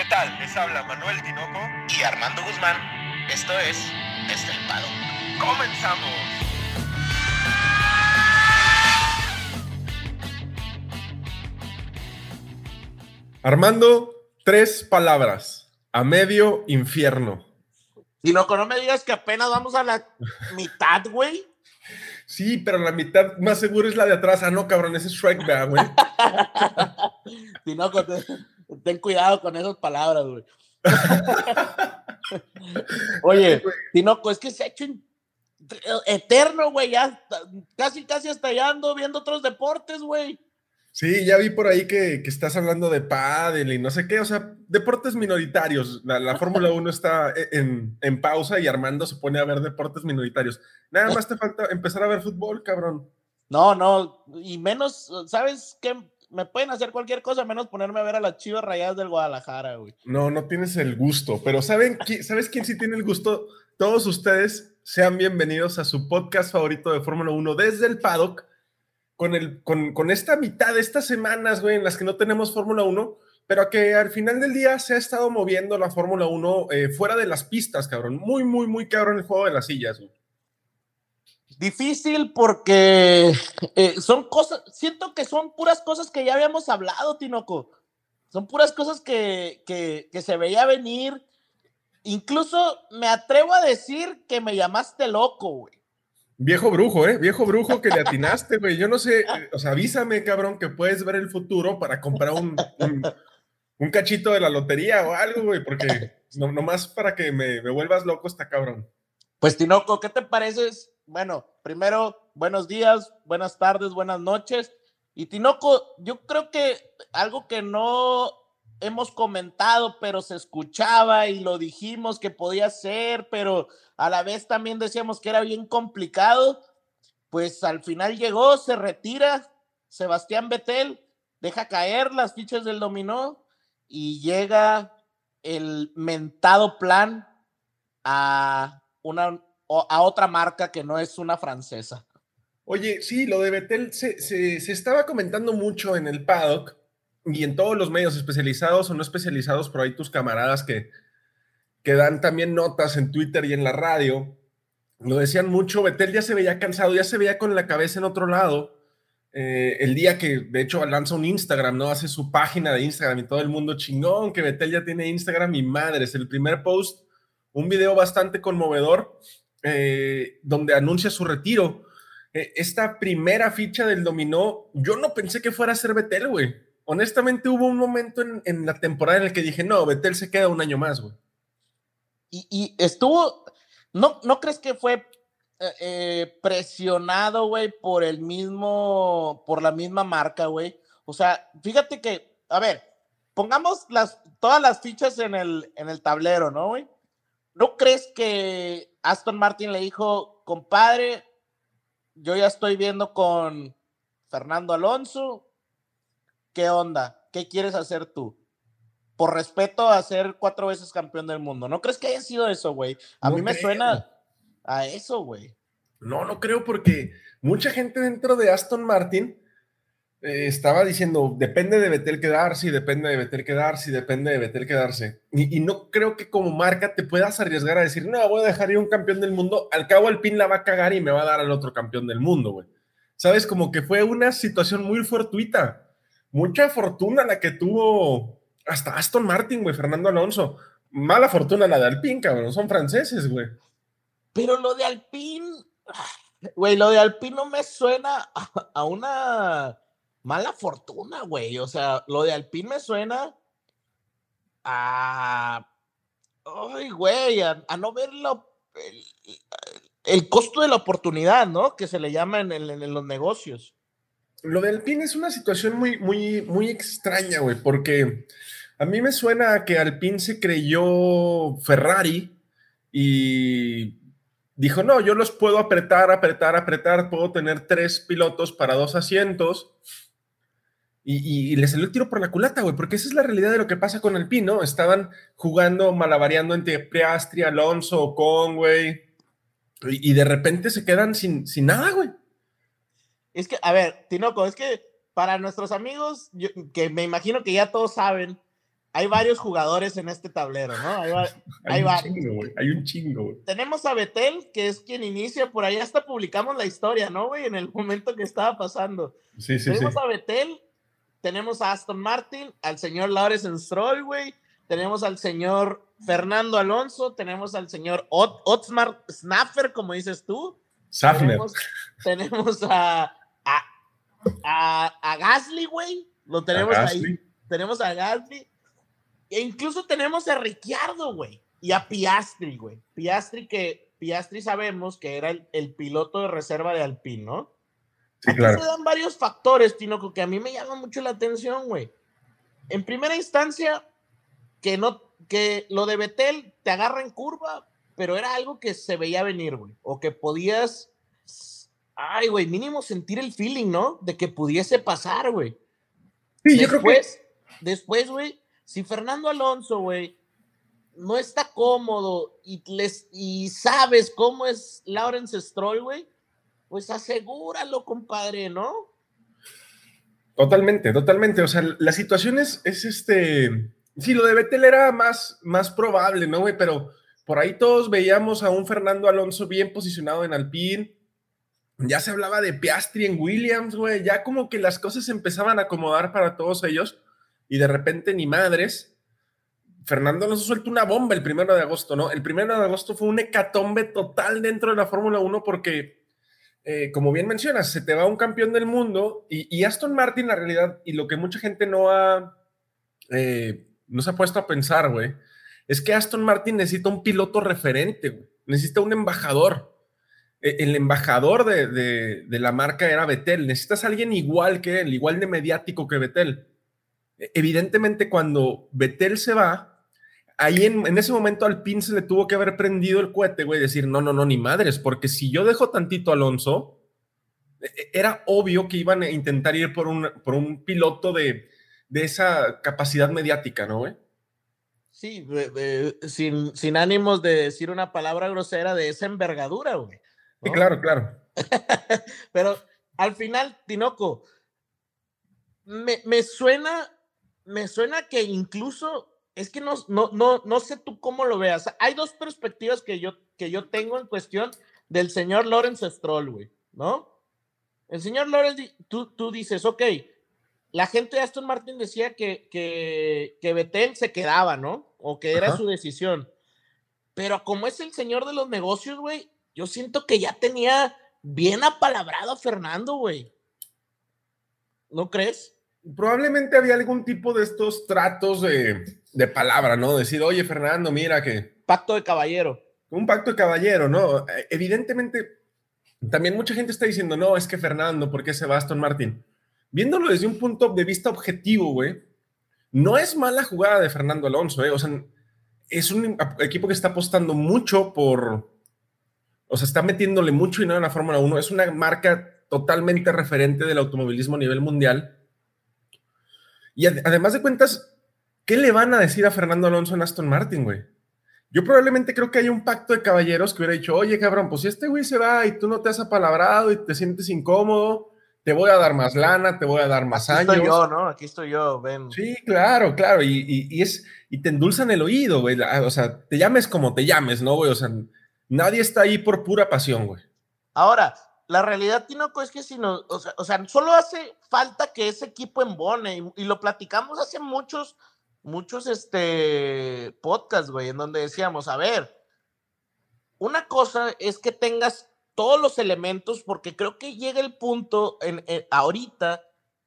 ¿Qué tal? Les habla Manuel Tinoco y Armando Guzmán. Esto es Estelpado. ¡Comenzamos! Armando, tres palabras. A medio infierno. Tinoco, no me digas que apenas vamos a la mitad, güey. Sí, pero la mitad más seguro es la de atrás. Ah, no, cabrón, ese es Shrek, güey. Tinoco, ten, ten cuidado con esas palabras, güey. Oye, Tinoco, es que se ha hecho eterno, güey. Ya casi, casi hasta ya ando viendo otros deportes, güey. Sí, ya vi por ahí que, que, estás hablando de pádel y no sé qué, o sea, deportes minoritarios. La, la Fórmula 1 está e, en, en, pausa y Armando se pone a ver deportes minoritarios. Nada más te falta empezar a ver fútbol, cabrón. No, no, y menos, ¿sabes qué? Me pueden hacer cualquier cosa menos ponerme a ver a las chivas rayadas del Guadalajara, güey. No, no tienes el gusto, pero ¿saben, ¿sabes quién sí tiene el gusto? Todos ustedes sean bienvenidos a su podcast favorito de Fórmula 1 desde el paddock con, el, con, con esta mitad de estas semanas, güey, en las que no tenemos Fórmula 1, pero que al final del día se ha estado moviendo la Fórmula 1 eh, fuera de las pistas, cabrón. Muy, muy, muy cabrón el juego de las sillas, güey. Difícil porque eh, son cosas, siento que son puras cosas que ya habíamos hablado, Tinoco. Son puras cosas que, que, que se veía venir. Incluso me atrevo a decir que me llamaste loco, güey. Viejo brujo, ¿eh? Viejo brujo que le atinaste, güey. Yo no sé, o sea, avísame, cabrón, que puedes ver el futuro para comprar un, un, un cachito de la lotería o algo, güey, porque no, nomás para que me, me, vuelvas loco está cabrón. Pues, Tinoco, ¿qué te pareces? Bueno, primero, buenos días, buenas tardes, buenas noches. Y Tinoco, yo creo que algo que no hemos comentado, pero se escuchaba y lo dijimos que podía ser, pero a la vez también decíamos que era bien complicado, pues al final llegó, se retira Sebastián Betel, deja caer las fichas del dominó y llega el mentado plan a una a otra marca que no es una francesa. Oye, sí, lo de Betel se, se, se estaba comentando mucho en el paddock y en todos los medios especializados o no especializados, por ahí tus camaradas que, que dan también notas en Twitter y en la radio, lo decían mucho, Betel ya se veía cansado, ya se veía con la cabeza en otro lado. Eh, el día que de hecho lanza un Instagram, ¿no? Hace su página de Instagram y todo el mundo chingón, que Betel ya tiene Instagram y madre, es el primer post, un video bastante conmovedor, eh, donde anuncia su retiro. Eh, esta primera ficha del dominó, yo no pensé que fuera a ser Betel, güey. Honestamente hubo un momento en, la temporada en el que dije, no, Betel se queda un año más, güey. Y, y, estuvo, ¿no, ¿no crees que fue eh, presionado, güey, por el mismo, por la misma marca, güey? O sea, fíjate que, a ver, pongamos las, todas las fichas en el, en el tablero, ¿no, güey? ¿No crees que Aston Martin le dijo, compadre, yo ya estoy viendo con Fernando Alonso, ¿qué onda? ¿Qué quieres hacer tú? por respeto a ser cuatro veces campeón del mundo. ¿No crees que haya sido eso, güey? A no mí me suena a eso, güey. No, no creo porque mucha gente dentro de Aston Martin eh, estaba diciendo, depende de Betel quedarse, depende de Betel quedarse, depende de Betel quedarse. Y, y, no creo que como marca te puedas arriesgar a decir, no, voy a dejar ir un campeón del mundo, al cabo el pin la va a cagar y me va a dar al otro campeón del mundo, güey. Sabes, como que fue una situación muy fortuita. Mucha fortuna la que tuvo hasta Aston Martin, güey, Fernando Alonso. Mala fortuna la de Alpine, cabrón, son franceses, güey. Pero lo de Alpine, güey, lo de Alpine no me suena a una mala fortuna, güey. O sea, lo de Alpine me suena a. Ay, güey, a, no ver lo, el, costo de la oportunidad, ¿no? Que se le llama en los negocios. Lo de Alpine es una situación muy, muy, muy extraña, güey, porque a mí me suena a que Alpine se creyó Ferrari y dijo, no, yo los puedo apretar, apretar, apretar, puedo tener tres pilotos para dos asientos. Y, y, y le salió el tiro por la culata, güey, porque esa es la realidad de lo que pasa con Alpine, ¿no? Estaban jugando, malabareando entre Priastri, Alonso, Conway, y, y de repente se quedan sin, sin nada, güey. Es que, a ver, Tinoco, es que para nuestros amigos, yo, que me imagino que ya todos saben, hay varios jugadores en este tablero, ¿no? Hay, Hay, hay un varios. chingo, güey. Hay un chingo, güey. Tenemos a Betel, que es quien inicia, por ahí hasta publicamos la historia, ¿no, güey? En el momento que estaba pasando. Sí, sí, sí. tenemos a Betel, tenemos a Aston Martin, al señor Lawrence Stroll, güey. Tenemos al señor Fernando Alonso, tenemos al señor Ot Otmar Snaffer, como dices tú. Safner. Tenemos, tenemos a, a, a, a Gasly, güey. Lo tenemos ahí. Gasly. Tenemos a Gasly. E incluso tenemos a Ricciardo, güey. Y a Piastri, güey. Piastri que Piastri sabemos que era el, el piloto de reserva de Alpine, ¿no? Sí, Aquí claro. se dan varios factores, Tinoco, que a mí me llaman mucho la atención, güey. En primera instancia, que no, que lo de Betel te agarra en curva, pero era algo que se veía venir, güey. O que podías, ay, güey, mínimo sentir el feeling, ¿no? De que pudiese pasar, güey. Sí, yo creo que Después, después, güey, si Fernando Alonso, güey, no está cómodo y, les, y sabes cómo es Lawrence Stroll, güey, pues asegúralo, compadre, ¿no? Totalmente, totalmente. O sea, la situación es, es este. Sí, lo de Betel era más, más probable, ¿no, güey? Pero por ahí todos veíamos a un Fernando Alonso bien posicionado en Alpine. Ya se hablaba de Piastri en Williams, güey. Ya como que las cosas se empezaban a acomodar para todos ellos. Y de repente, ni madres. Fernando Alonso suelta una bomba el primero de agosto, ¿no? El primero de agosto fue un hecatombe total dentro de la Fórmula 1 porque eh, como bien mencionas, se te va un campeón del mundo y, Aston Martin, la realidad, y lo que mucha gente no ha, eh, no se ha puesto a pensar, güey, es que Aston Martin necesita un piloto referente, necesita un embajador. Eh, el embajador de, de, la marca era Betel. Necesitas alguien igual que él, igual de mediático que Betel. Evidentemente, cuando Betel se va, ahí en, en, ese momento al PIN se le tuvo que haber prendido el cohete, güey, decir, no, no, no, ni madres, porque si yo dejo tantito a Alonso, era obvio que iban a intentar ir por un, por un piloto de, de esa capacidad mediática, ¿no, güey? Sí, de, de, sin, sin ánimos de decir una palabra grosera de esa envergadura, güey. ¿no? Sí, claro, claro. Pero al final, Tinoco, me, me suena, me suena que incluso es que no, no, no, no sé tú cómo lo veas. Hay dos perspectivas que yo, que yo tengo en cuestión del señor Lawrence Stroll, güey, ¿no? El señor Lawrence, tú, tú dices, ok, la gente de Aston Martin decía que, que, que Betel se quedaba, ¿no? O que era Ajá. su decisión. Pero como es el señor de los negocios, güey, yo siento que ya tenía bien apalabrado a Fernando, güey. ¿No crees? Probablemente había algún tipo de estos tratos de, de palabra, ¿no? Decir, oye, Fernando, mira que. Pacto de caballero. Un pacto de caballero, ¿no? Evidentemente, también mucha gente está diciendo, no, es que Fernando, ¿por qué se va Aston Martin? Viéndolo desde un punto de vista objetivo, güey, no es mala jugada de Fernando Alonso, ¿eh? O sea, es un equipo que está apostando mucho por. O sea, está metiéndole mucho dinero en la Fórmula 1. Es una marca totalmente referente del automovilismo a nivel mundial. Y ad además de cuentas, ¿qué le van a decir a Fernando Alonso en Aston Martin, güey? Yo probablemente creo que hay un pacto de caballeros que hubiera dicho, oye, cabrón, pues si este güey se va y tú no te has apalabrado y te sientes incómodo, te voy a dar más lana, te voy a dar más Aquí años. estoy yo, ¿no? Aquí estoy yo, ven. Sí, claro, claro, y, y, y es, y te endulzan el oído, güey, o sea, te llames como te llames, ¿no, güey? O sea, nadie está ahí por pura pasión, güey. Ahora, la realidad, Tinoco, es que si no, o sea, o sea, solo hace falta que ese equipo embone, y, y lo platicamos hace muchos, muchos este, podcasts, güey, en donde decíamos, a ver, una cosa es que tengas todos los elementos, porque creo que llega el punto en, en, ahorita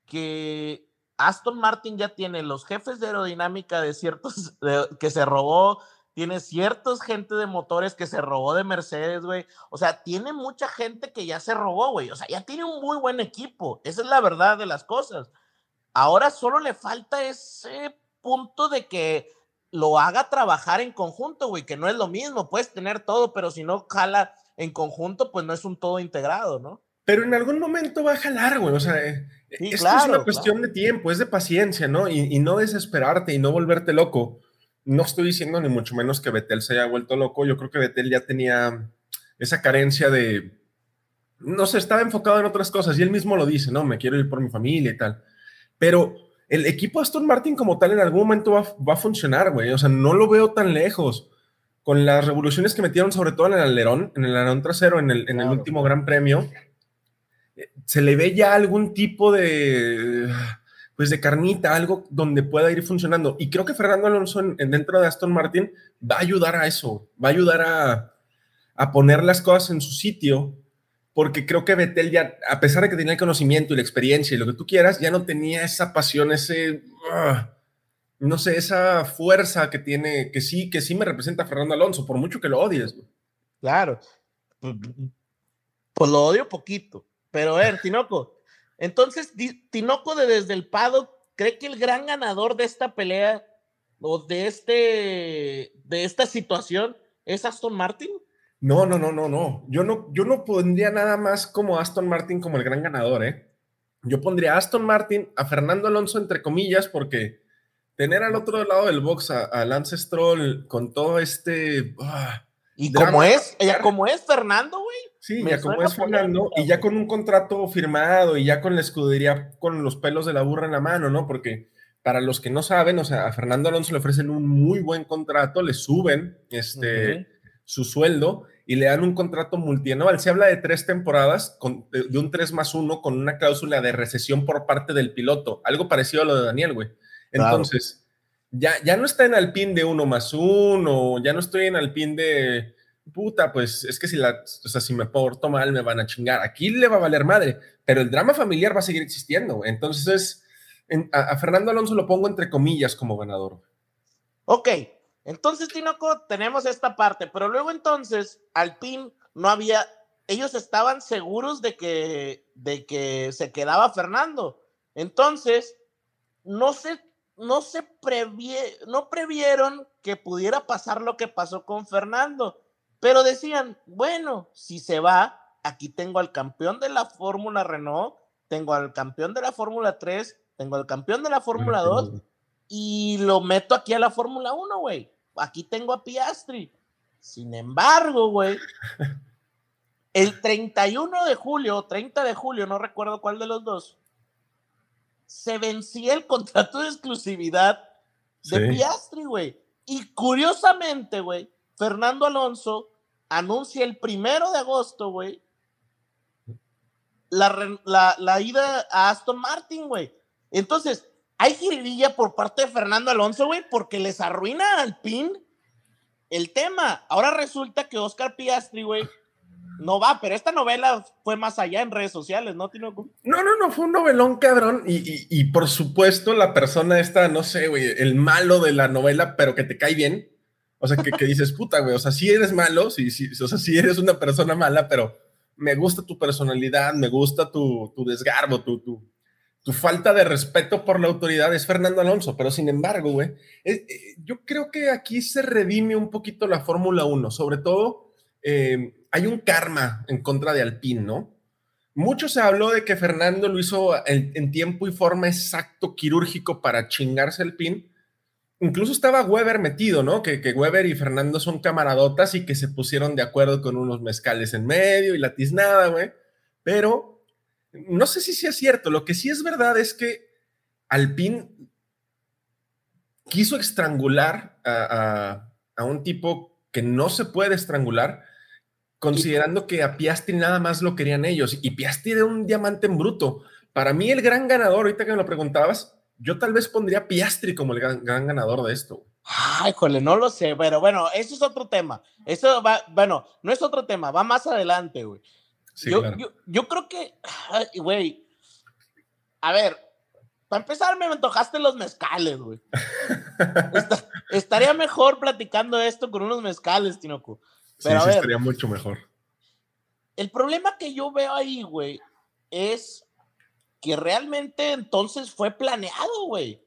que Aston Martin ya tiene los jefes de aerodinámica de ciertos que se robó, tiene ciertos gente de motores que se robó de Mercedes, güey. O sea, tiene mucha gente que ya se robó, güey. O sea, ya tiene un muy buen equipo. Esa es la verdad de las cosas. Ahora solo le falta ese punto de que lo haga trabajar en conjunto, güey, que no es lo mismo. Puedes tener todo, pero si no jala en conjunto, pues no es un todo integrado, ¿no? Pero en algún momento va a jalar, güey. O sea, sí, esto claro, es una cuestión claro. de tiempo, es de paciencia, ¿no? Y, y, no desesperarte y no volverte loco. No estoy diciendo ni mucho menos que Betel se haya vuelto loco. Yo creo que Betel ya tenía esa carencia de. No sé, estaba enfocado en otras cosas y él mismo lo dice, ¿no? Me quiero ir por mi familia y tal. Pero el equipo Aston Martin como tal en algún momento va, va a funcionar, güey. O sea, no lo veo tan lejos. Con las revoluciones que metieron, sobre todo en el alerón, en el alerón trasero, en el, en el último Gran Premio, eh, se le ve ya algún tipo de, pues de carnita, algo donde pueda ir funcionando. Y creo que Fernando Alonso en, dentro de Aston Martin va a ayudar a eso, va a ayudar a, a poner las cosas en su sitio porque creo que Betel ya, a pesar de que tenía el conocimiento y la experiencia y lo que tú quieras, ya no tenía esa pasión, ese, ah, no sé, esa fuerza que tiene, que sí, que sí me representa Fernando Alonso, por mucho que lo odies. Claro. Pues, pues, lo odio poquito. Pero a ver, Tinoco. Entonces, Tinoco de desde el Pado cree que el gran ganador de esta pelea o de este de esta situación es Aston Martin. No, no, no, no, no. Yo no, yo no pondría nada más como Aston Martin como el gran ganador, ¿eh? Yo pondría a Aston Martin, a Fernando Alonso, entre comillas, porque tener al otro lado del box a, Lance Stroll con todo este. Ah, y como es, ella como es Fernando, güey. Sí, ya como es Fernando, y ya con un contrato firmado y ya con la escudería con los pelos de la burra en la mano, ¿no? Porque para los que no saben, o sea, a Fernando Alonso le ofrecen un muy buen contrato, le suben este, su sueldo y le dan un contrato multianual. Se habla de tres temporadas, con, de, un 3 más 1 con una cláusula de recesión por parte del piloto, algo parecido a lo de Daniel, güey. Entonces, ya, ya no está en Alpine de uno más uno, ya no estoy en Alpine de puta, pues es que si la, o sea, si me porto mal me van a chingar. Aquí le va a valer madre, pero el drama familiar va a seguir existiendo. Entonces, a, Fernando Alonso lo pongo entre comillas como ganador. Ok, entonces, Tinoco, tenemos esta parte, pero luego entonces, Alpine no había, ellos estaban seguros de que, de que se quedaba Fernando. Entonces, no se no se previe, no previeron que pudiera pasar lo que pasó con Fernando, pero decían, bueno, si se va, aquí tengo al campeón de la Fórmula Renault, tengo al campeón de la Fórmula 3, tengo al campeón de la Fórmula 2 y lo meto aquí a la Fórmula 1, güey. Aquí tengo a Piastri. Sin embargo, güey, el 31 de julio, 30 de julio, no recuerdo cuál de los dos, se vencía el contrato de exclusividad de Piastri, güey. Y curiosamente, güey, Fernando Alonso anuncia el primero de agosto, güey, la, la, ida a Aston Martin, güey. Entonces, hay jiribilla por parte de Fernando Alonso, güey, porque les arruina al PIN el tema. Ahora resulta que Oscar Piastri, güey, no va, pero esta novela fue más allá en redes sociales, ¿no? No, no, no, fue un novelón cabrón. Y, por supuesto, la persona esta, no sé, güey, el malo de la novela, pero que te cae bien. O sea, que, dices, puta, güey, o sea, sí eres malo, sí, sí, o sea, sí eres una persona mala, pero me gusta tu personalidad, me gusta tu, tu desgarbo, tu, tu, tu falta de respeto por la autoridad es Fernando Alonso, pero sin embargo, güey, eh, yo creo que aquí se redime un poquito la Fórmula 1, sobre todo eh, hay un karma en contra de Alpine, ¿no? Mucho se habló de que Fernando lo hizo en, tiempo y forma exacto, quirúrgico, para chingarse el pin. Incluso estaba Weber metido, ¿no? Que, que Weber y Fernando son camaradotas y que se pusieron de acuerdo con unos mezcales en medio y la tiznada, güey. Pero no sé si sea cierto. Lo que sí es verdad es que Alpine quiso estrangular a, a un tipo que no se puede estrangular considerando que a Piastri nada más lo querían ellos y Piastri era un diamante en bruto. Para mí el gran ganador, ahorita que me lo preguntabas, yo tal vez pondría Piastri como el gran, ganador de esto. Ay, jole, no lo sé, pero bueno, eso es otro tema. Eso va, bueno, no es otro tema, va más adelante, güey. Yo, yo, creo que, güey, a ver, para empezar me antojaste los mezcales, güey. estaría mejor platicando esto con unos mezcales, Tinoco. Pero sí, estaría mucho mejor. El problema que yo veo ahí, güey, es que realmente entonces fue planeado, güey.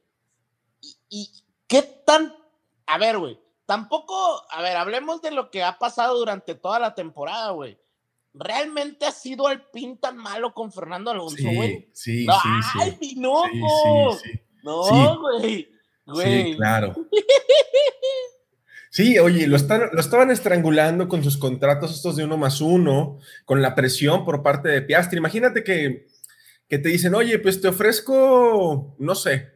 Y, qué tan. A ver, güey. Tampoco, a ver, hablemos de lo que ha pasado durante toda la temporada, güey. ¿Realmente ha sido el pin tan malo con Fernando Alonso, güey? Sí, sí, sí, ¡Ay, sí. no, No, güey. Sí, claro. Sí, oye, lo, están, lo estaban estrangulando con sus contratos estos de uno más uno, con la presión por parte de Piastri. Imagínate que, que te dicen, oye, pues te ofrezco, no sé,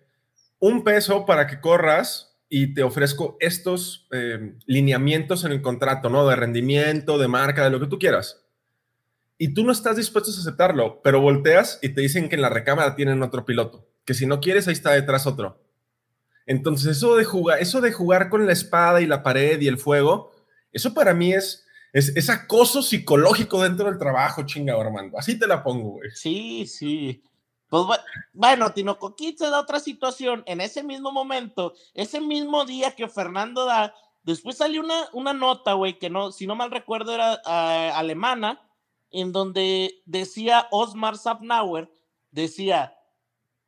un peso para que corras y te ofrezco estos eh, lineamientos en el contrato, ¿no? De rendimiento, de marca, de lo que tú quieras. Y tú no estás dispuesto a aceptarlo, pero volteas y te dicen que en la recámara tienen otro piloto, que si no quieres, ahí está detrás otro. Entonces, eso de jugar, eso de jugar con la espada y la pared y el fuego, eso para mí es, es, acoso psicológico dentro del trabajo, chinga, Armando. Así te la pongo, güey. Sí, sí. Pues bueno, Tinoco se da otra situación. En ese mismo momento, ese mismo día que Fernando da, después salió una, una nota, güey, que no, si no mal recuerdo era ah, alemana, en donde decía Osmar Sapnauer, decía,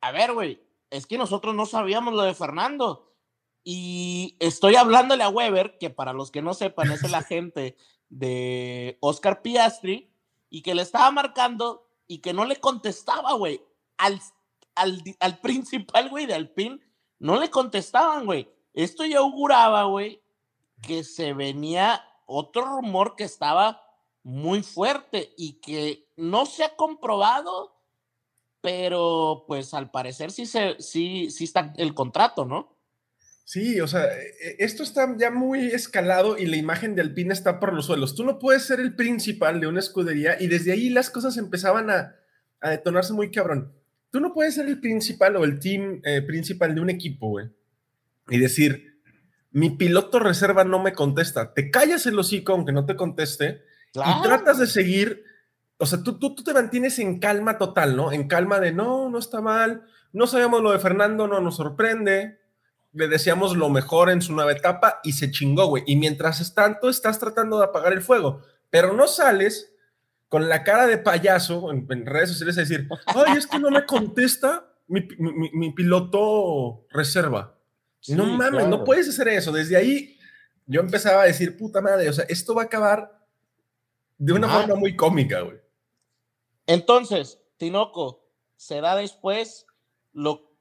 a ver, güey, es que nosotros no sabíamos lo de Fernando. Y estoy hablándole a Weber, que para los que no sepan es el agente de Oscar Piastri, y que le estaba marcando y que no le contestaba, güey. Al, al, al principal, güey, de Alpine, no le contestaban, güey. Esto ya auguraba, güey, que se venía otro rumor que estaba muy fuerte y que no se ha comprobado, pero pues al parecer sí, se, sí, sí está el contrato, ¿no? Sí, o sea, e, esto está ya muy escalado y la imagen de Alpine está por los suelos. Tú no puedes ser el principal de una escudería y desde ahí las cosas empezaban a, detonarse muy cabrón. Tú no puedes ser el principal o el team eh, principal de un equipo, güey, y decir, mi piloto reserva no me contesta. Te callas el hocico aunque no te conteste y tratas de seguir o sea, tú, tú, tú, te mantienes en calma total, ¿no? En calma de no, no está mal, no sabemos lo de Fernando, no nos sorprende, le deseamos lo mejor en su nueva etapa y se chingó, güey. Y mientras tanto estás tratando de apagar el fuego, pero no sales con la cara de payaso en, redes sociales a decir, ay, es que no me contesta mi, mi, piloto reserva. no mames, no puedes hacer eso. Desde ahí yo empezaba a decir, puta madre, o sea, esto va a acabar de una forma muy cómica, güey. Entonces, Tinoco, se da después lo,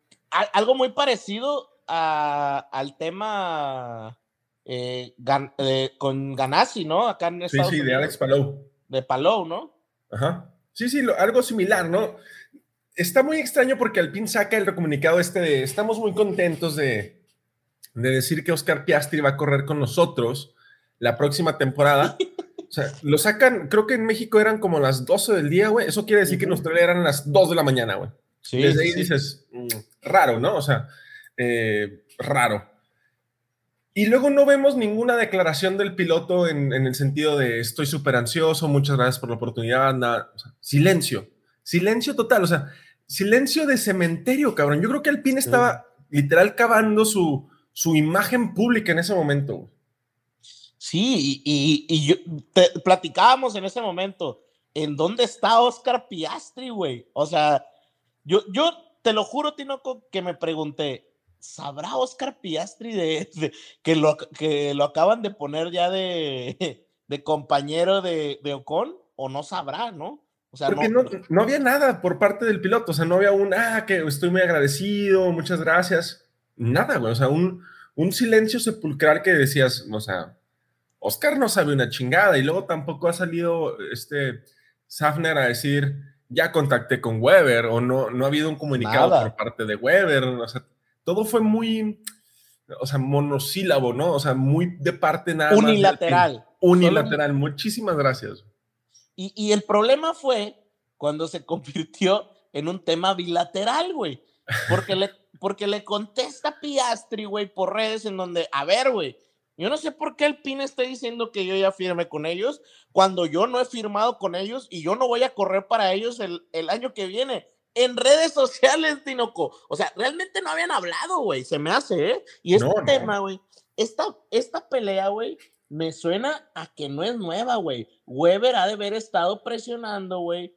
algo muy parecido al tema eh, con Ganassi, ¿no? Acá en Estados sí, sí, de Alex Palou. De Palou, ¿no? Ajá. Sí, sí, algo similar, ¿no? Está muy extraño porque Alpine saca el comunicado este de estamos muy contentos de, de decir que Oscar Piastri va a correr con nosotros la próxima temporada. O sea, lo sacan, creo que en México eran como las 12 del día, güey. Eso quiere decir que en Australia eran las 2 de la mañana, güey. Sí, Desde ahí dices, mm, raro, ¿no? O sea, eh, raro. Y luego no vemos ninguna declaración del piloto en, el sentido de estoy súper ansioso, muchas gracias por la oportunidad, nada. silencio, silencio total, o sea, silencio de cementerio, cabrón. Yo creo que Alpine estaba literal cavando su, su imagen pública en ese momento. Güey. Sí, y, y, yo, te, platicábamos en ese momento, ¿en dónde está Oscar Piastri, güey? O sea, yo, yo te lo juro, Tinoco, que me pregunté, ¿sabrá Oscar Piastri de, que, lo, que lo acaban de poner ya de, de compañero de, de, Ocon? ¿O no sabrá, no? O sea, Porque no, no, había nada por parte del piloto, o sea, no había un, ah, que estoy muy agradecido, muchas gracias. Nada, güey, o sea, un, un silencio sepulcral que decías, o sea, Oscar no sabe una chingada y luego tampoco ha salido este Safner a decir, ya contacté con Weber o no, no ha habido un comunicado por parte de Weber. O sea, todo fue muy, o sea, monosílabo, ¿no? O sea, muy de parte nada Unilateral. más. Unilateral. Muchísimas gracias. Y, y, el problema fue cuando se convirtió en un tema bilateral, güey. Porque le, porque le contesta Piastri, güey, por redes en donde, a ver, güey, yo no sé por qué el PIN está diciendo que yo ya firme con ellos cuando yo no he firmado con ellos y yo no voy a correr para ellos el, año que viene. En redes sociales, Tinoco. O sea, realmente no habían hablado, güey. Se me hace, ¿eh? Y este tema, güey. Esta, esta pelea, güey, me suena a que no es nueva, güey. Weber ha de haber estado presionando, güey,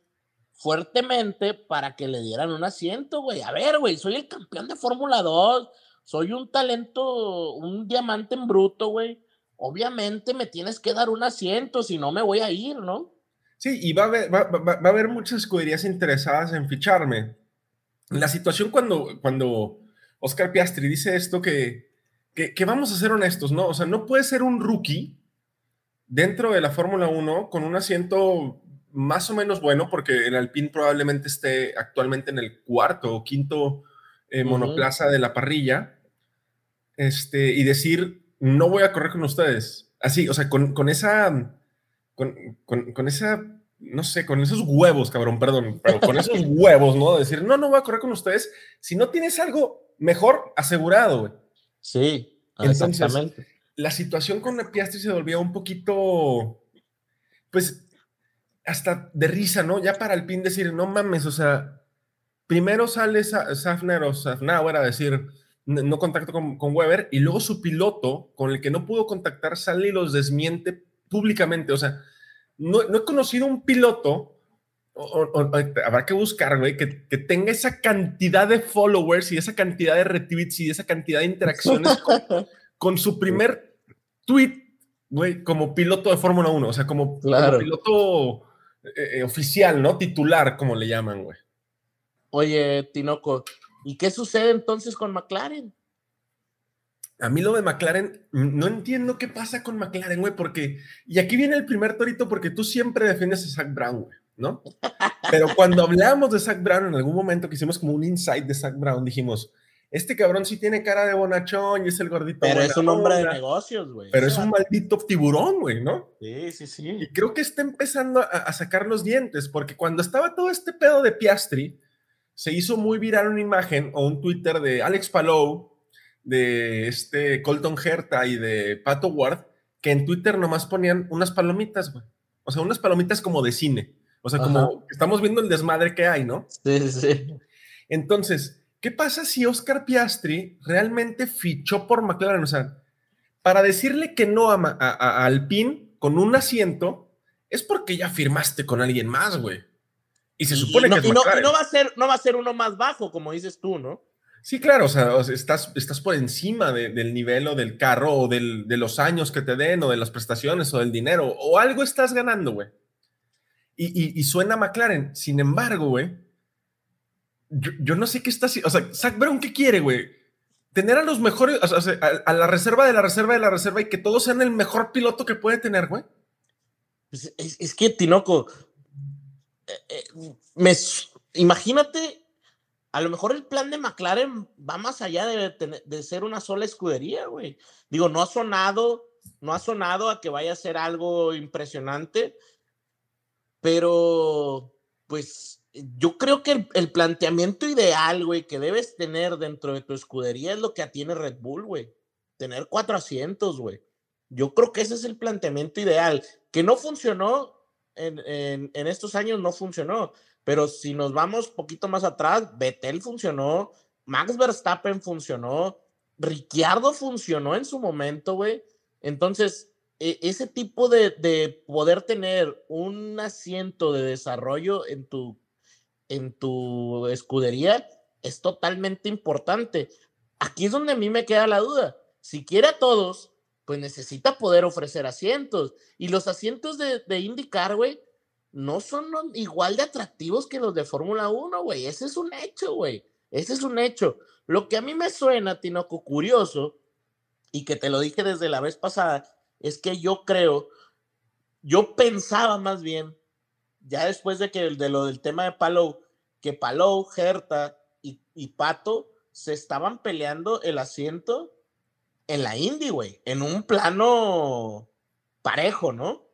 fuertemente para que le dieran un asiento, güey. A ver, güey, soy el campeón de Fórmula 2 soy un talento, un diamante en bruto, güey. Obviamente me tienes que dar un asiento, si no me voy a ir, ¿no? Sí, y va a haber, va, a haber muchas escuderías interesadas en ficharme. La situación cuando, cuando Oscar Piastri dice esto que, que, que vamos a ser honestos, ¿no? O sea, no puede ser un rookie dentro de la Fórmula 1 con un asiento más o menos bueno, porque el Alpine probablemente esté actualmente en el cuarto o quinto eh, monoplaza de la parrilla, este, y decir, no voy a correr con ustedes. Así, o sea, con, con esa, con, con, con, esa, no sé, con esos huevos, cabrón, perdón, pero con esos huevos, ¿no? Decir, no, no voy a correr con ustedes. Si no tienes algo mejor asegurado, güey. Sí, Entonces, exactamente. La situación con la Piastri se volvía un poquito, pues, hasta de risa, ¿no? Ya para el pin decir, no mames, o sea, primero sale Safner o Safnauer a decir, no contacto con, con, Weber, y luego su piloto, con el que no pudo contactar, sale y los desmiente públicamente. O sea, no, he conocido un piloto, o, habrá que buscar, güey, que, tenga esa cantidad de followers y esa cantidad de retweets y esa cantidad de interacciones con, su primer tweet, güey, como piloto de Fórmula 1, o sea, como, piloto eh, eh, oficial, ¿no? Titular, como le llaman, güey. Oye, Tinoco, ¿y qué sucede entonces con McLaren? A mí lo de McLaren, no entiendo qué pasa con McLaren, güey, porque, y aquí viene el primer torito, porque tú siempre defiendes a Zach Brown, güey, ¿no? Pero cuando hablamos de Zach Brown, en algún momento que hicimos como un insight de Zach Brown, dijimos, este cabrón sí tiene cara de bonachón y es el gordito. Pero es un hombre de negocios, güey. Pero es un maldito tiburón, güey, ¿no? Sí, sí, sí. Y creo que está empezando a, a sacar los dientes, porque cuando estaba todo este pedo de Piastri, se hizo muy viral una imagen o un Twitter de Alex Palou, de este Colton Herta y de Pato Ward, que en Twitter nomás ponían unas palomitas, güey. O sea, unas palomitas como de cine. O sea, como estamos viendo el desmadre que hay, ¿no? Sí, sí. Entonces, ¿qué pasa si Oscar Piastri realmente fichó por McLaren? O sea, para decirle que no a, a, Alpine con un asiento, es porque ya firmaste con alguien más, güey. Y se supone que es no, no, va a ser, no va a ser uno más bajo, como dices tú, ¿no? Sí, claro, o sea, estás, estás por encima del nivel o del carro o del, de los años que te den o de las prestaciones o del dinero o algo estás ganando, güey. Y, y, suena McLaren. Sin embargo, güey, yo, no sé qué está haciendo. O sea, Zach Brown, ¿qué quiere, güey? Tener a los mejores, o sea, a, la reserva de la reserva de la reserva y que todos sean el mejor piloto que puede tener, güey. Pues es, que, Tinoco, eh, eh, me, imagínate a lo mejor el plan de McLaren va más allá de, de ser una sola escudería, güey. Digo, no ha sonado, no ha sonado a que vaya a ser algo impresionante, pero pues yo creo que el, planteamiento ideal, güey, que debes tener dentro de tu escudería es lo que tiene Red Bull, güey. Tener cuatro asientos, güey. Yo creo que ese es el planteamiento ideal. Que no funcionó en, en, estos años, no funcionó. Pero si nos vamos poquito más atrás, Vettel funcionó, Max Verstappen funcionó, Ricciardo funcionó en su momento, güey. Entonces, e, ese tipo de, de, poder tener un asiento de desarrollo en tu, en tu escudería es totalmente importante. Aquí es donde a mí me queda la duda. Si quiere a todos, pues necesita poder ofrecer asientos. Y los asientos de, de IndyCar, güey, no son igual de atractivos que los de Fórmula 1, güey. Ese es un hecho, güey. Ese es un hecho. Lo que a mí me suena, Tinoco, curioso, y que te lo dije desde la vez pasada, es que yo creo, yo pensaba más bien, ya después de que de lo del tema de Palou, que Palou, Gerta y, y Pato se estaban peleando el asiento en la Indy, güey, en un plano parejo, ¿no?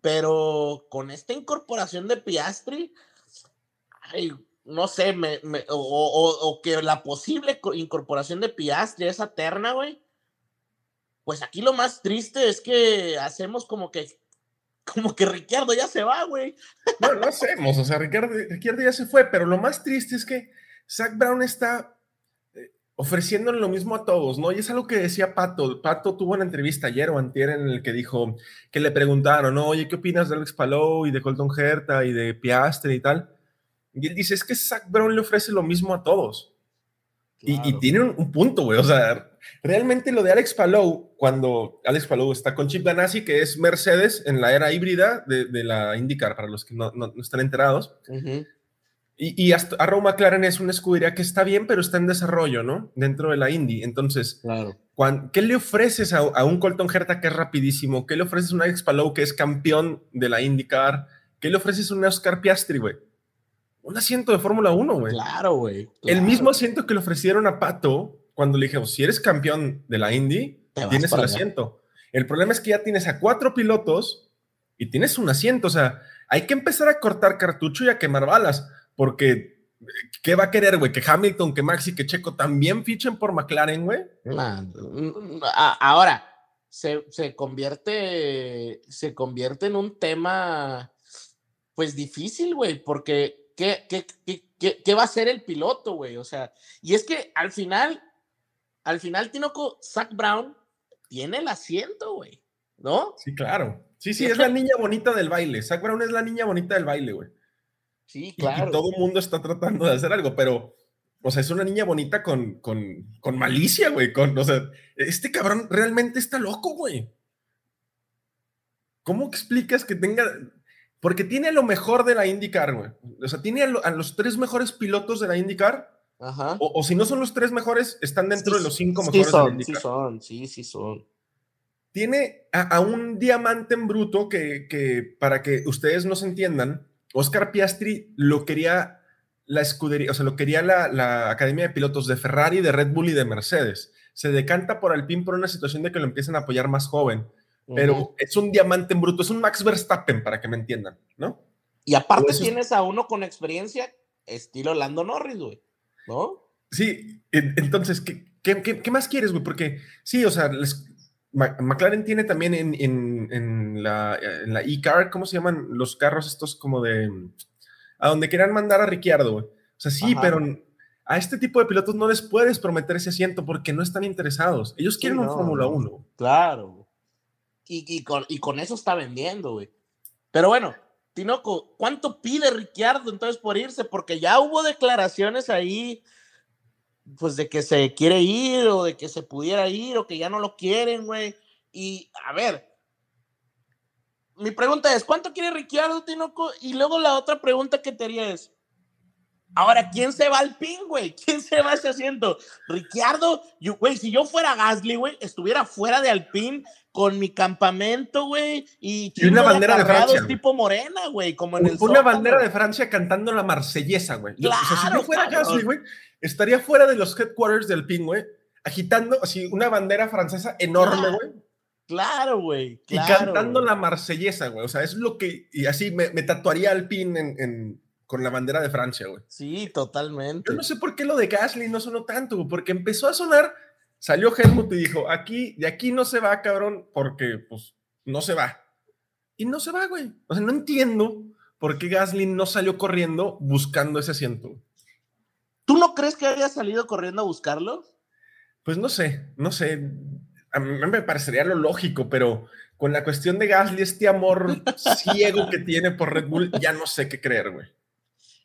Pero con esta incorporación de Piastri, no sé, me, o, que la posible incorporación de Piastri, esa terna, güey. Pues aquí lo más triste es que hacemos como que como que Ricardo ya se va, güey. No, lo hacemos, o sea, Ricardo, Ricardo ya se fue, pero lo más triste es que Zach Brown está ofreciéndole lo mismo a todos, ¿no? Y es algo que decía Pato. Pato tuvo una entrevista ayer o antier en el que dijo que le preguntaron, ¿no? Oye, ¿qué opinas de Alex Palou y de Colton Herta y de Piastri y tal? Y él dice, es que Zach Brown le ofrece lo mismo a todos. Y, tiene un, punto, güey. O sea, realmente lo de Alex Palou, cuando Alex Palou está con Chip Ganassi, que es Mercedes en la era híbrida de, la IndyCar, para los que no, están enterados, y, y Arrow McLaren es una escudería que está bien, pero está en desarrollo, ¿no? Dentro de la Indy. Entonces, claro. ¿qué le ofreces a, un Colton Herta que es rapidísimo? ¿Qué le ofreces a un Alex Palou que es campeón de la IndyCar? ¿Qué le ofreces a un Oscar Piastri, güey? un asiento de Fórmula 1, güey. Claro, güey. El claro. mismo asiento que le ofrecieron a Pato cuando le dije, si eres campeón de la Indy, tienes el para allá. asiento. El problema es que ya tienes a cuatro pilotos y tienes un asiento. O sea, hay que empezar a cortar cartucho y a quemar balas, porque ¿qué va a querer, güey? Que Hamilton, que Maxi, que Checo también fichen por McLaren, güey. Nah, ahora, se, se convierte, se convierte en un tema, pues difícil, güey, porque ¿qué, qué, qué, qué- qué va a hacer el piloto, güey? O sea, y es que al final, al final, Tinoco, Zach Brown tiene el asiento, güey, ¿no? Sí, claro. Sí, sí, es la niña bonita del baile. Zach Brown es la niña bonita del baile, güey. Sí, Y- Y, claro. todo el mundo está tratando de hacer algo, pero, o sea, es una niña bonita con, con, con malicia, güey. Con, o sea, este cabrón realmente está loco, güey. ¿Cómo explicas que tenga.? Porque tiene a lo mejor de la IndyCar, güey. O sea, tiene a, lo- a los tres mejores pilotos de la IndyCar. Ajá. O, o si no son los tres mejores, están dentro Sí, de los cinco sí mejores de la son, sí son, sí, sí son. tiene a, a un diamante en bruto que, que, para que ustedes nos entiendan, Oscar Piastri lo quería la escudería, o sea, lo quería la, la academia de pilotos de Ferrari, de Red Bull y de Mercedes. Se decanta por Alpine por una situación de que lo empiezan a apoyar más joven, pero es un diamante en bruto, es un Max Verstappen, para que me entiendan, ¿no? Y aparte Por eso es- tienes a uno con experiencia, estilo Lando Norris, güey, ¿no? Sí, en- entonces, ¿qué, qué, qué- qué más quieres, güey? Porque sí, o sea, les- McLaren tiene también en, en- en la, en la e-car, ¿cómo se llaman los carros estos como de... A donde quieran mandar a Ricciardo, güey. O sea, sí, Ajá. pero a este tipo de pilotos no les puedes prometer ese asiento porque no están interesados. Ellos Sí, quieren un Fórmula no. 1. Claro. Y, y con, y con eso está vendiendo, güey. Pero bueno, Tinoco, ¿cuánto pide Ricciardo entonces por irse? Porque ya hubo declaraciones ahí, pues de que se quiere ir o de que se pudiera ir o que ya no lo quieren, güey. Y a ver, mi pregunta es, ¿cuánto quiere Ricciardo, Tinoco? Y luego la otra pregunta que te haría es, ahora, ¿quién se va al pin, güey? ¿Quién se va a ese asiento? Ricciardo, güey, si yo fuera Gasly, güey, estuviera fuera de Alpine con mi campamento, güey, y, Y una bandera de Francia, tipo morena, güey, como en el Una bandera de Francia cantando la marsellesa, güey. Yo- o sea, si yo Claro, fuera. Gasly, güey, estaría fuera de los headquarters del PIN, güey, agitando así una bandera francesa enorme, Claro, güey. Claro, güey. Y claro, cantando güey. la marsellesa, güey. O sea, es lo que. Y así me, me tatuaría al pin en, en- con la bandera de Francia, güey. Sí, totalmente. Yo no sé por qué lo de Gasly no sonó tanto, porque empezó a sonar. Salió Helmut y dijo: aquí, de aquí no se va, cabrón, porque pues no se va. Y no se va, güey. O sea, no entiendo por qué Gasly no salió corriendo buscando ese asiento. ¿Tú no crees que haya salido corriendo a buscarlo? Pues no sé, no sé. A mí me parecería lo lógico, pero con la cuestión de Gasly, este amor ciego que tiene por Red Bull, ya no sé qué creer, güey.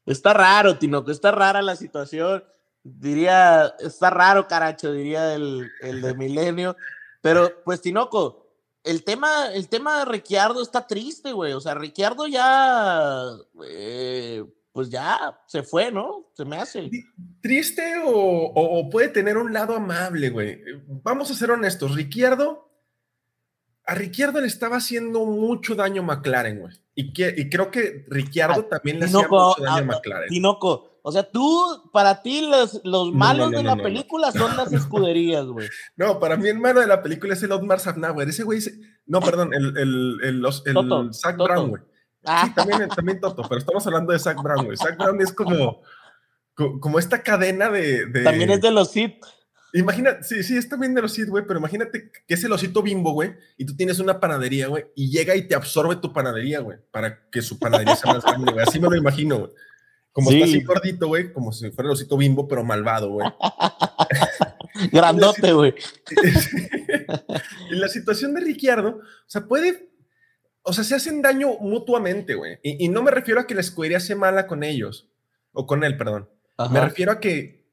Está raro, Tinoco, está rara la situación. Diría, está raro, caracho, diría el, el de Milenio. Pero, pues, Tinoco, el tema, el tema de Ricciardo está triste, güey. O sea, Ricciardo ya, eh, pues ya se fue, ¿no? Se me hace. Triste o, o- puede tener un lado amable, güey. Vamos a ser honestos. Ricciardo, a Ricciardo le estaba haciendo mucho daño McLaren, güey. Y, que, y creo que Ricciardo Ah, también le hacía Tinoco, mucho daño a ah, McLaren. Tinoco, o sea, tú, para ti, los, los No, malos no, de no, la película son las escuderías, güey. No, para mí el malo de la película es el Otmar Safnauer. Ese güey, se- no, perdón, el, el, el, los- el Toto, Zach Toto. Brown, güey. Ah, Sí, también, también Toto, pero estamos hablando de Zach Brown, güey. Zach Brown es como, co- como esta cadena de, de- también es de los Sith. Imagina, sí, sí, es también de los Sith, güey, pero imagínate que es el osito bimbo, güey, y tú tienes una panadería, güey, y llega y te absorbe tu panadería, güey, para que su panadería sea más grande, güey. Así me lo imagino, güey. Como está Sí. así gordito, güey, como si fuera el osito bimbo, pero malvado, güey. Grandote, güey. en la situación de Ricciardo, o sea, puede, o sea, se hacen daño mutuamente, güey. Y, y no me refiero a que la escudería sea mala con ellos, o con él, perdón. Me refiero a que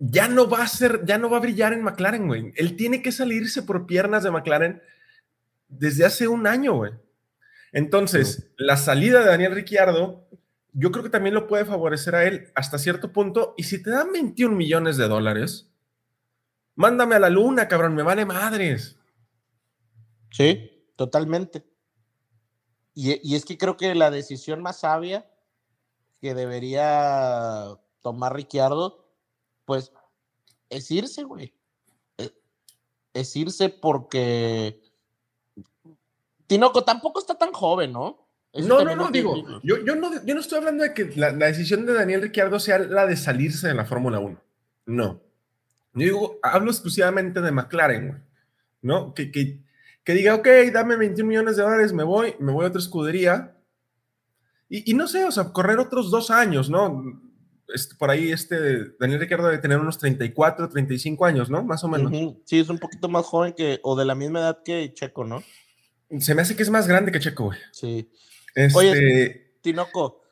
ya no va a ser, ya no va a brillar en McLaren, güey. Él tiene que salirse por piernas de McLaren desde hace un año, güey. Entonces, la salida de Daniel Ricciardo, yo creo que también lo puede favorecer a él hasta cierto punto. Y si te dan 21 millones de dólares, mándame a la luna, cabrón, me vale madres. Sí, totalmente. Y, y es que creo que la decisión más sabia que debería tomar Ricciardo, pues es irse, güey. E, es irse porque Tinoco tampoco está tan joven, ¿no? no, no, no, digo, yo, yo, no, yo no estoy hablando de que la, decisión de Daniel Ricciardo sea la de salirse de la Fórmula 1. No. Yo digo, hablo exclusivamente de McLaren, güey. ¿No? Que, que, que, diga, ok, dame 21 millones de dólares, me voy, me voy a otra escudería. Y, y no sé, o sea, correr otros dos años, ¿no? Este, por ahí este Daniel Ricciardo debe tener unos 34, 35 años, ¿no? Más o menos. Sí, es un poquito más joven que, o de la misma edad que Checo, ¿no? Se me hace que es más grande que Checo, güey. Sí. Oye, este, Tinoco,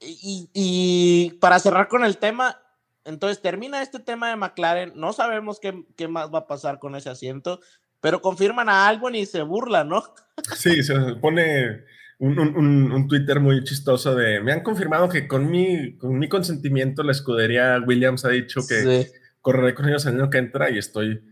y, para cerrar con el tema, entonces termina este tema de McLaren, no sabemos qué, qué, más va a pasar con ese asiento, pero confirman a Albon y se burla, ¿no? Sí, se pone un, un, un, Twitter muy chistoso de, me han confirmado que con mi, con mi consentimiento la escudería Williams ha dicho que correré con ellos el año que entra y estoy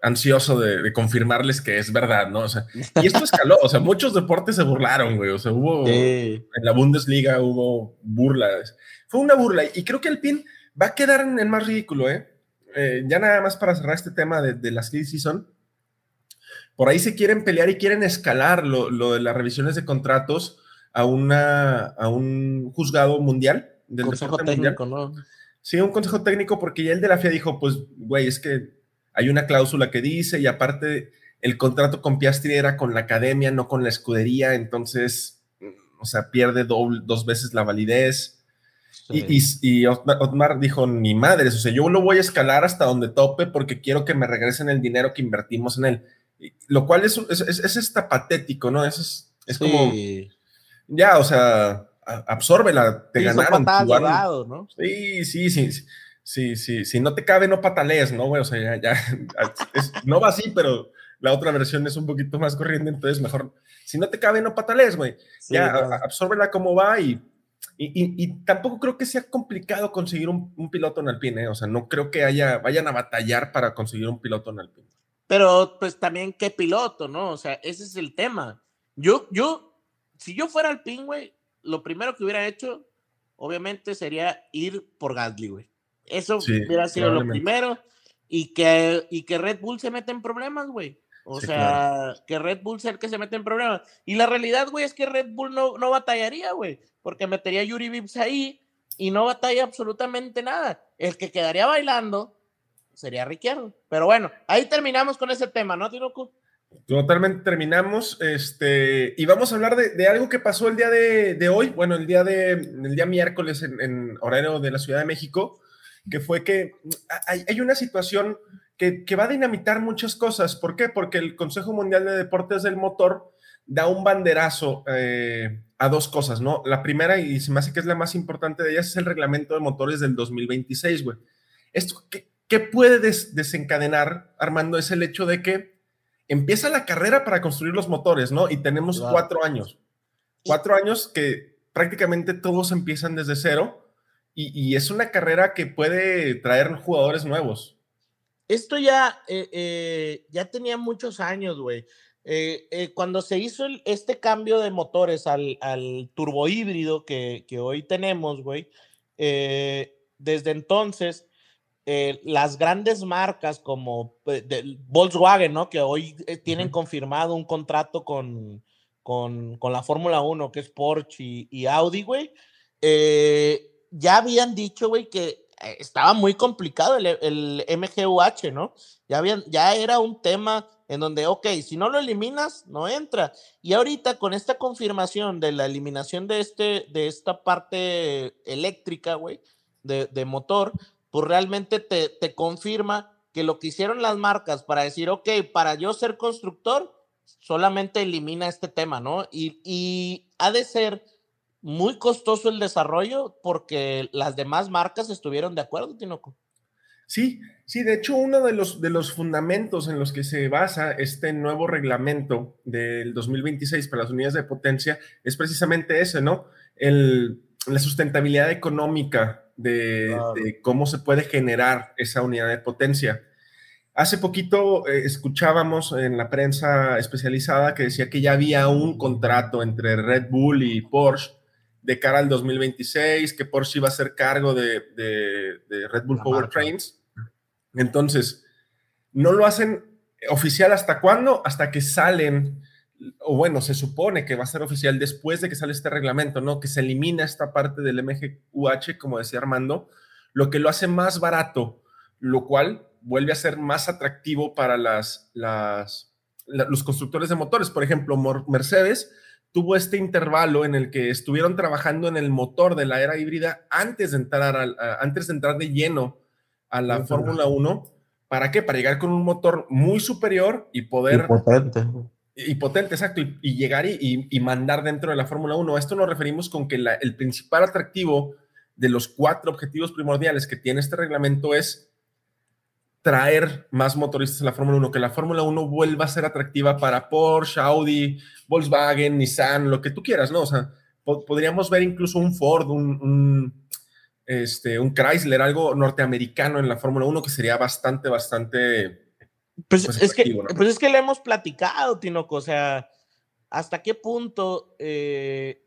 ansioso de, confirmarles que es verdad, ¿no? O sea, y esto escaló, o sea, muchos deportes se burlaron, güey, o sea, hubo, en la Bundesliga hubo burlas, fue una burla, y creo que el PIN va a quedar en el más ridículo, ¿eh? eh ya nada más para cerrar este tema de, de la season, por ahí se quieren pelear y quieren escalar lo, lo de las revisiones de contratos a, una, a un juzgado mundial del consejo técnico, ¿no? Sí, un consejo técnico, porque ya el de la FIA dijo, pues, güey, es que hay una cláusula que dice, y aparte el contrato con Piastri era con la academia, no con la escudería, entonces, o sea, pierde dos veces la validez. Y, y, Otmar dijo, ni madres, o sea, yo lo voy a escalar hasta donde tope porque quiero que me regresen el dinero que invertimos en él. Lo cual es, es, es, esta patético, ¿no? Es, es como, ya, o sea, absórbela, te ganaron. ¿no? Sí, sí, sí. Sí, sí, si no te cabe, no patalees, ¿no, güey? O sea, ya, ya no va así, pero la otra versión es un poquito más corriente, entonces mejor, si no te cabe, no patalees, güey. ya, absórbela como va y, y, y, tampoco creo que sea complicado conseguir un, un, piloto en Alpine, ¿eh? O sea, no creo que haya, vayan a batallar para conseguir un piloto en Alpine. Pero, pues también, ¿qué piloto, no? O sea, ese es el tema. Yo, yo, si yo fuera Alpine, güey, lo primero que hubiera hecho, obviamente, sería ir por Gasly, güey. Eso hubiera sido lo primero. Y que, y que Red Bull se mete en problemas, güey. O sea, que Red Bull sea el que se mete en problemas. Y la realidad, güey, es que Red Bull no, no batallaría, güey. Porque metería a Yuri Vips ahí y no batalla absolutamente nada. El que quedaría bailando sería Ricciardo. Pero bueno, ahí terminamos con ese tema, ¿no, Tinoco? Totalmente terminamos. Este, y vamos a hablar de, algo que pasó el día de, hoy, bueno, el día de el día miércoles en, en horario de la Ciudad de México que fue que mm, hay, una situación que, va a dinamitar muchas cosas. ¿Por qué? Porque el Consejo Mundial de Deportes del Motor da un banderazo eh, a dos cosas, ¿no? La primera, y se me hace que es la más importante de ellas, es el reglamento de motores del 2026, güey. Esto, ¿qué, puede desencadenar, Armando? Es el hecho de que empieza la carrera para construir los motores, ¿no? Y tenemos cuatro años. Cuatro años que prácticamente todos empiezan desde cero y, es una carrera que puede traer jugadores nuevos. Esto ya, eh, eh, ya tenía muchos años, güey. Eh, cuando se hizo este cambio de motores al, al turbo híbrido que, que hoy tenemos, güey, desde entonces, las grandes marcas como Volkswagen, ¿no? Que hoy tienen confirmado un contrato con, con, con la Fórmula 1, que es Porsche y, y Audi, güey. Eh, ya habían dicho, güey, que eh, estaba muy complicado el, el, MGUH, ¿no? Ya, habían, ya era un tema en donde, ok, si no lo eliminas, no entra. Y ahorita con esta confirmación de la eliminación de, este, de esta parte eléctrica, güey, de, de, motor, pues realmente te, te confirma que lo que hicieron las marcas para decir, ok, para yo ser constructor, solamente elimina este tema, ¿no? Y, y ha de ser muy costoso el desarrollo porque las demás marcas estuvieron de acuerdo, Tinoco. Sí, sí, de hecho uno de los, de los fundamentos en los que se basa este nuevo reglamento del 2026 para las unidades de potencia es precisamente ese, ¿no? El, la sustentabilidad económica de, cómo se puede generar esa unidad de potencia. Hace poquito eh, escuchábamos en la prensa especializada que decía que ya había un contrato entre Red Bull y Porsche de cara al 2026, que Porsche iba a ser cargo de, de, Red Bull Power Trains. Entonces, no lo hacen oficial hasta cuándo? Hasta que salen, o bueno, se supone que va a ser oficial después de que sale este reglamento, ¿no? Que se elimina esta parte del MGUH, como decía Armando, lo que lo hace más barato, lo cual vuelve a ser más atractivo para las, las, los constructores de motores. Por ejemplo, Mercedes tuvo este intervalo en el que estuvieron trabajando en el motor de la era híbrida antes de entrar, antes de, entrar de lleno a la Fórmula 1 ¿Para qué? Para llegar con un motor muy superior y poder... Y potente. Y potente, exacto, y, llegar y, mandar dentro de la Fórmula 1. esto nos referimos con que el principal atractivo de los cuatro objetivos primordiales que tiene este reglamento es traer más motoristas a la Fórmula 1, que la Fórmula 1 vuelva a ser atractiva para Porsche, Audi, Volkswagen, Nissan, lo que tú quieras, ¿no? O sea, podríamos ver incluso un Ford, un este, un Chrysler, algo norteamericano en la Fórmula 1 que sería bastante, bastante... Pues, pues es que, pues es que le hemos platicado, Tinoco, o sea, hasta qué punto eh,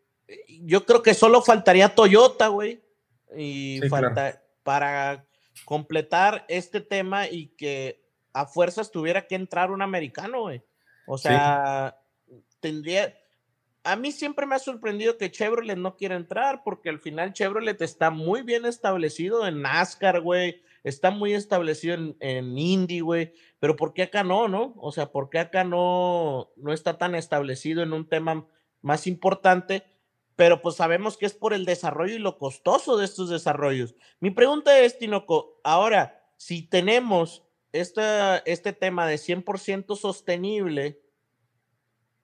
yo creo que solo faltaría Toyota, güey, y falta para completar este tema y que a fuerzas tuviera que entrar un americano, güey. O sea, tendría, a mí siempre me ha sorprendido que Chevrolet no quiera entrar, porque al final Chevrolet está muy bien establecido en NASCAR, güey, está muy establecido en, en Indy, güey, pero ¿por qué acá no, no? O sea, ¿por qué acá no, no está tan establecido en un tema más importante? Pero pues sabemos que es por el desarrollo y lo costoso de estos desarrollos. Mi pregunta es, Tinoco, ahora, si tenemos este tema de 100% sostenible,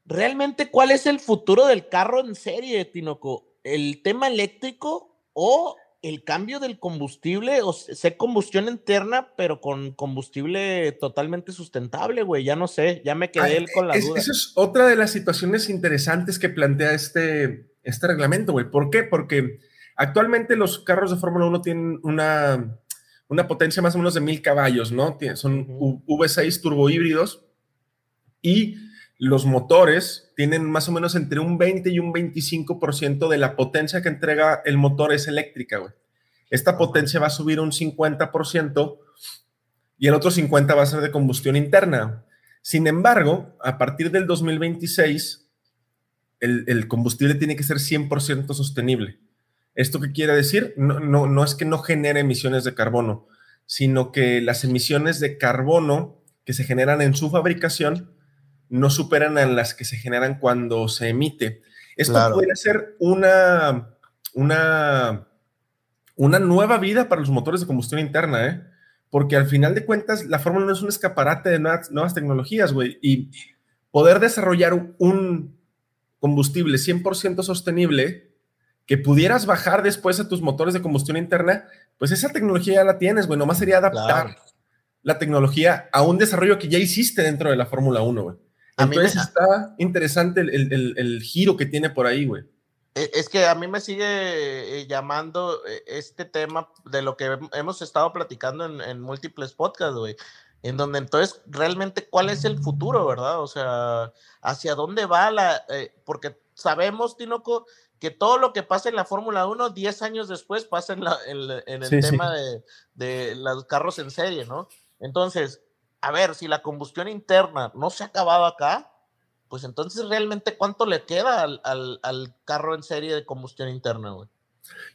realmente cuál es el futuro del carro en serie, Tinoco. ¿El tema eléctrico o el cambio del combustible? O sé combustión interna, pero con combustible totalmente sustentable, güey. Ya no sé, ya me quedé con la duda. Esa es otra de las situaciones interesantes que plantea este, este reglamento, güey. ¿Por qué? Porque actualmente los carros de Fórmula 1 tienen una, una potencia más o menos de mil caballos, ¿no? Son V6 turbo híbridos y los motores tienen más o menos entre un 20 y un 25% de la potencia que entrega el motor es eléctrica, güey. Esta potencia va a subir un 50% y el otro 50% va a ser de combustión interna. Sin embargo, a partir del 2026, el, el combustible tiene que ser 100% sostenible. ¿Esto qué quiere decir? No, no, no es que no genere emisiones de carbono, sino que las emisiones de carbono que se generan en su fabricación no superan a las que se generan cuando se emite. Esto puede ser una, una, una nueva vida para los motores de combustión interna, ¿eh? Porque al final de cuentas, la Fórmula 1 es un escaparate de nuevas, nuevas tecnologías, güey. Y poder desarrollar un combustible 100% sostenible que pudieras bajar después a tus motores de combustión interna, pues esa tecnología ya la tienes, güey. Nomás sería adaptar la tecnología a un desarrollo que ya hiciste dentro de la Fórmula 1, güey. A mí está interesante el, giro que tiene por ahí, güey. E, es que a mí me sigue eh, llamando eh, este tema de lo que hemos estado platicando en, múltiples podcasts, güey. En donde entonces realmente cuál es el futuro, ¿verdad? O sea, hacia dónde va la... Eh, porque sabemos, Tinoco, que todo lo que pasa en la Fórmula 1, 10 años después pasa en, el tema de, de los carros en serie, ¿no? Entonces, a ver, si la combustión interna no se ha acabado acá, pues entonces realmente cuánto le queda al, carro en serie de combustión interna, güey.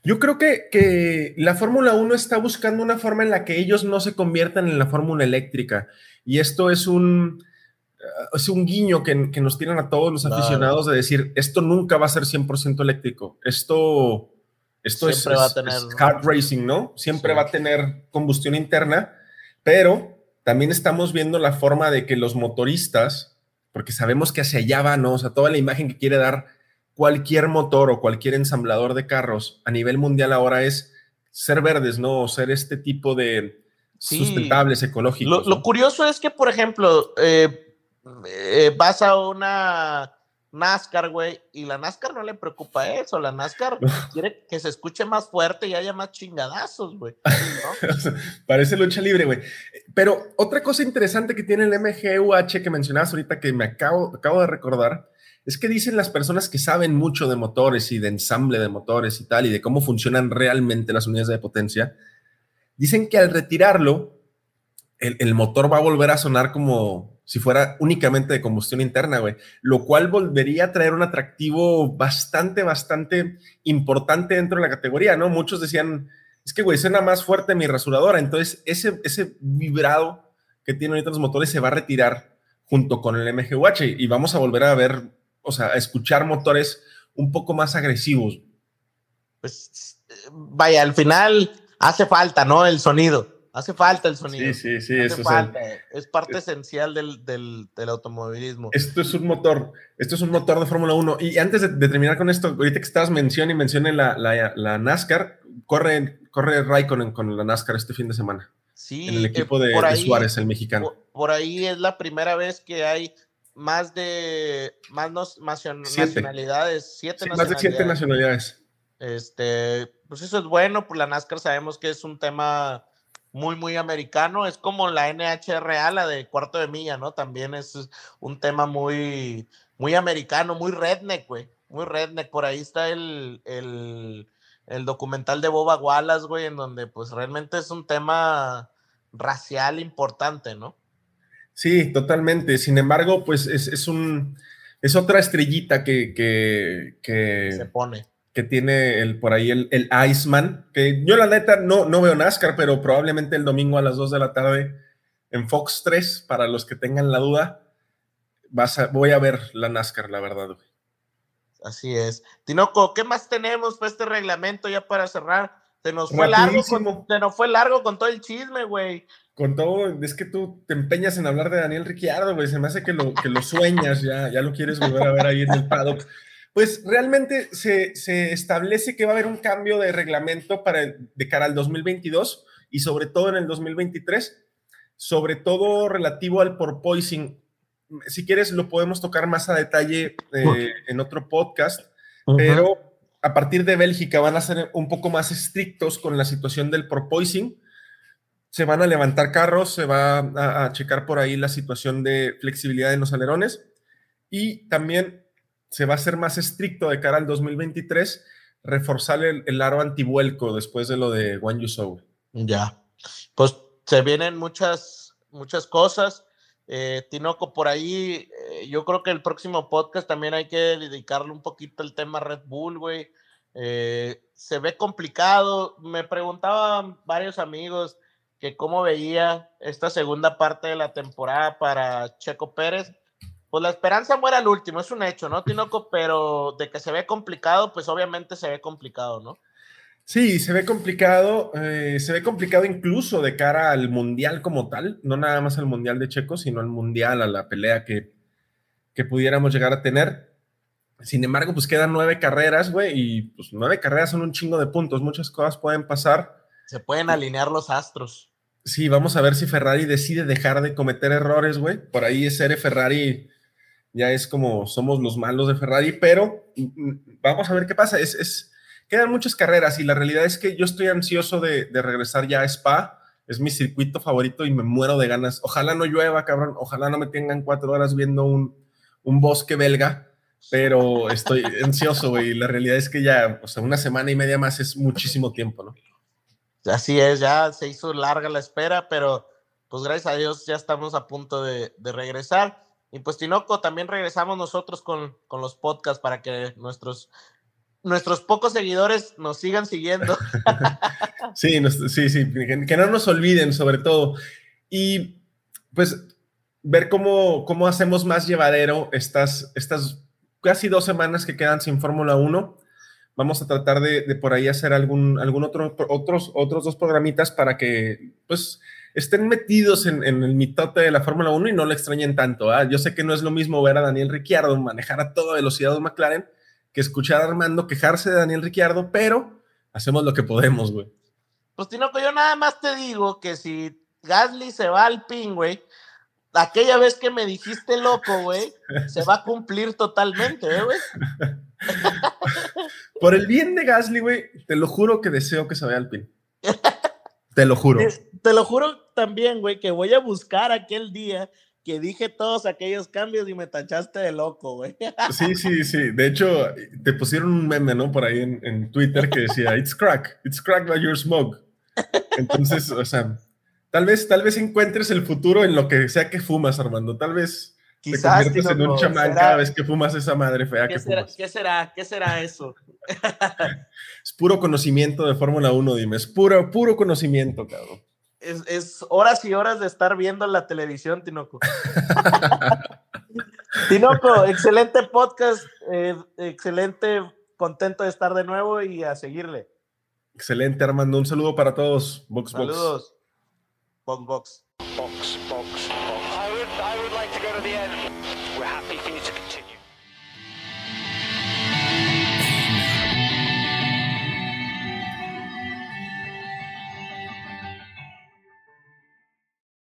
Yo creo que, que la Fórmula 1 está buscando una forma en la que ellos no se conviertan en la Fórmula eléctrica. Y esto es un, es un guiño que, nos tiran a todos los aficionados de decir, esto nunca va a ser 100% eléctrico. Esto, esto es, va a tener, hard racing, ¿no? Siempre va a tener combustión interna, pero también estamos viendo la forma de que los motoristas, porque sabemos que hacia allá van, ¿no? O sea, toda la imagen que quiere dar cualquier motor o cualquier ensamblador de carros a nivel mundial ahora es ser verdes, ¿no? O ser este tipo de sustentables, ecológicos. Lo, curioso es que, por ejemplo, eh, eh, vas a una NASCAR, güey, y la NASCAR no le preocupa eso, la NASCAR quiere que se escuche más fuerte y haya más chingadazos, güey. Parece lucha libre, güey. Pero otra cosa interesante que tiene el MGUH que mencionabas ahorita que me acabo, acabo de recordar es que dicen las personas que saben mucho de motores y de ensamble de motores y tal, y de cómo funcionan realmente las unidades de potencia, dicen que al retirarlo, el, motor va a volver a sonar como si fuera únicamente de combustión interna, güey, lo cual volvería a traer un atractivo bastante, bastante importante dentro de la categoría, ¿no? Muchos decían, es que, güey, suena más fuerte mi rasuradora, entonces ese, ese vibrado que tienen ahorita los motores se va a retirar junto con el MGUH y vamos a volver a ver o sea, escuchar motores un poco más agresivos. Pues vaya, al final hace falta, ¿no? El sonido. Hace falta el sonido. Sí, sí, sí. Hace falta. Es, parte esencial del, del, del, automovilismo. Esto es un motor, esto es un motor de Fórmula 1. Y antes de, terminar con esto, ahorita que estabas mencionando y mencioné la, la, la, NASCAR, corre, corre Raikkonen con la NASCAR este fin de semana. Sí. En el equipo de, Suárez, el mexicano. por, ahí es la primera vez que hay más de más nacionalidades, siete Más de siete nacionalidades. Este, pues eso es bueno, por la NASCAR sabemos que es un tema muy, muy americano, es como la NHRA, la de cuarto de milla, ¿no? También es un tema muy, muy americano, muy redneck, güey, muy redneck. Por ahí está el, el, el documental de Boba Wallace, güey, en donde pues realmente es un tema racial importante, ¿no? Sí, totalmente. Sin embargo, pues es, un es otra estrellita que, que, se pone. Que tiene el, por ahí el, el, Iceman, que yo la neta no, no veo NASCAR, pero probablemente el domingo a las 2 de la tarde en Fox 3, para los que tengan la duda, vas a, voy a ver la NASCAR, la verdad. Así es. Tinoco, ¿qué más tenemos para este reglamento ya para cerrar? Se nos fue largo con, se nos fue largo con todo el chisme, güey con todo, es que tú te empeñas en hablar de Daniel Ricciardo, güey, se me hace que lo, que lo sueñas, ya, ya lo quieres volver a ver ahí en el paddock. Pues realmente se, se establece que va a haber un cambio de reglamento para de cara al 2022 y sobre todo en el 2023, sobre todo relativo al porpoising. Si quieres, lo podemos tocar más a detalle eh, en otro podcast, pero a partir de Bélgica van a ser un poco más estrictos con la situación del porpoising. Se van a levantar carros, se va a, checar por ahí la situación de flexibilidad en los alerones y también se va a ser más estricto de cara al 2023, reforzar el, aro antivuelco después de lo de Juan Yusou. Ya, pues se vienen muchas, muchas cosas. Eh, Tinoco, por ahí, eh, yo creo que el próximo podcast también hay que dedicarle un poquito al tema Red Bull, güey. Eh, se ve complicado. Me preguntaban varios amigos, que cómo veía esta segunda parte de la temporada para Checo Pérez. Pues la esperanza muere al último, es un hecho, ¿no, Tinoco? Pero de que se ve complicado, pues obviamente se ve complicado, ¿no? Sí, se ve complicado, eh, se ve complicado incluso de cara al mundial como tal, no nada más al mundial de Checo, sino al mundial, a la pelea que, que pudiéramos llegar a tener. Sin embargo, pues quedan nueve carreras, güey, y pues nueve carreras son un chingo de puntos, muchas cosas pueden pasar. Se pueden alinear los astros. Sí, vamos a ver si Ferrari decide dejar de cometer errores, güey. Por ahí ser Ferrari ya es como somos los malos de Ferrari, pero mm, vamos a ver qué pasa. Es, es, quedan muchas carreras y la realidad es que yo estoy ansioso de, regresar ya a Spa. Es mi circuito favorito y me muero de ganas. Ojalá no llueva, cabrón. Ojalá no me tengan cuatro horas viendo un, un bosque belga, pero estoy ansioso, güey. La realidad es que ya, o sea, una semana y media más es muchísimo tiempo, ¿no? Así es, ya se hizo larga la espera, pero pues gracias a Dios ya estamos a punto de, regresar. Y pues Tinoco, también regresamos nosotros con, con, los podcasts para que nuestros, nuestros pocos seguidores nos sigan siguiendo. sí, sí, sí, que, no nos olviden sobre todo. Y pues ver cómo, cómo hacemos más llevadero estas, estas casi dos semanas que quedan sin Fórmula 1 Vamos a tratar de, por ahí hacer algún, algún otro, otros, otros dos programitas para que, pues, estén metidos en, el mitote de la Fórmula 1 y no le extrañen tanto. ¿ah? Yo sé que no es lo mismo ver a Daniel Ricciardo manejar a toda velocidad un McLaren que escuchar a Armando quejarse de Daniel Ricciardo, pero hacemos lo que podemos, güey. Pues, Tinoco, yo nada más te digo que si Gasly se va al pin, güey, aquella vez que me dijiste loco, güey, se va a cumplir totalmente, ¿eh, güey. Por el bien de Gasly, güey, te lo juro que deseo que se vaya al pin. Te lo juro. Te, lo juro también, güey, que voy a buscar aquel día que dije todos aquellos cambios y me tachaste de loco, güey. Sí, sí, sí. De hecho, te pusieron un meme, ¿no? Por ahí en, en Twitter que decía, it's crack, it's crack by your smoke. Entonces, o sea, tal vez, tal vez encuentres el futuro en lo que sea que fumas, Armando. Tal vez Quizás, te conviertes en un chamán ¿será- cada vez que fumas esa madre fea ¿Qué que será, fumas. ¿Qué será? ¿Qué será eso? Es puro conocimiento de Fórmula 1, dime. Es puro, puro conocimiento, cabrón. Es, es horas y horas de estar viendo la televisión, Tinoco. Tinoco, excelente podcast, eh, excelente, contento de estar de nuevo y a seguirle. Excelente, Armando. Un saludo para todos. Box, box. Saludos. Box, box.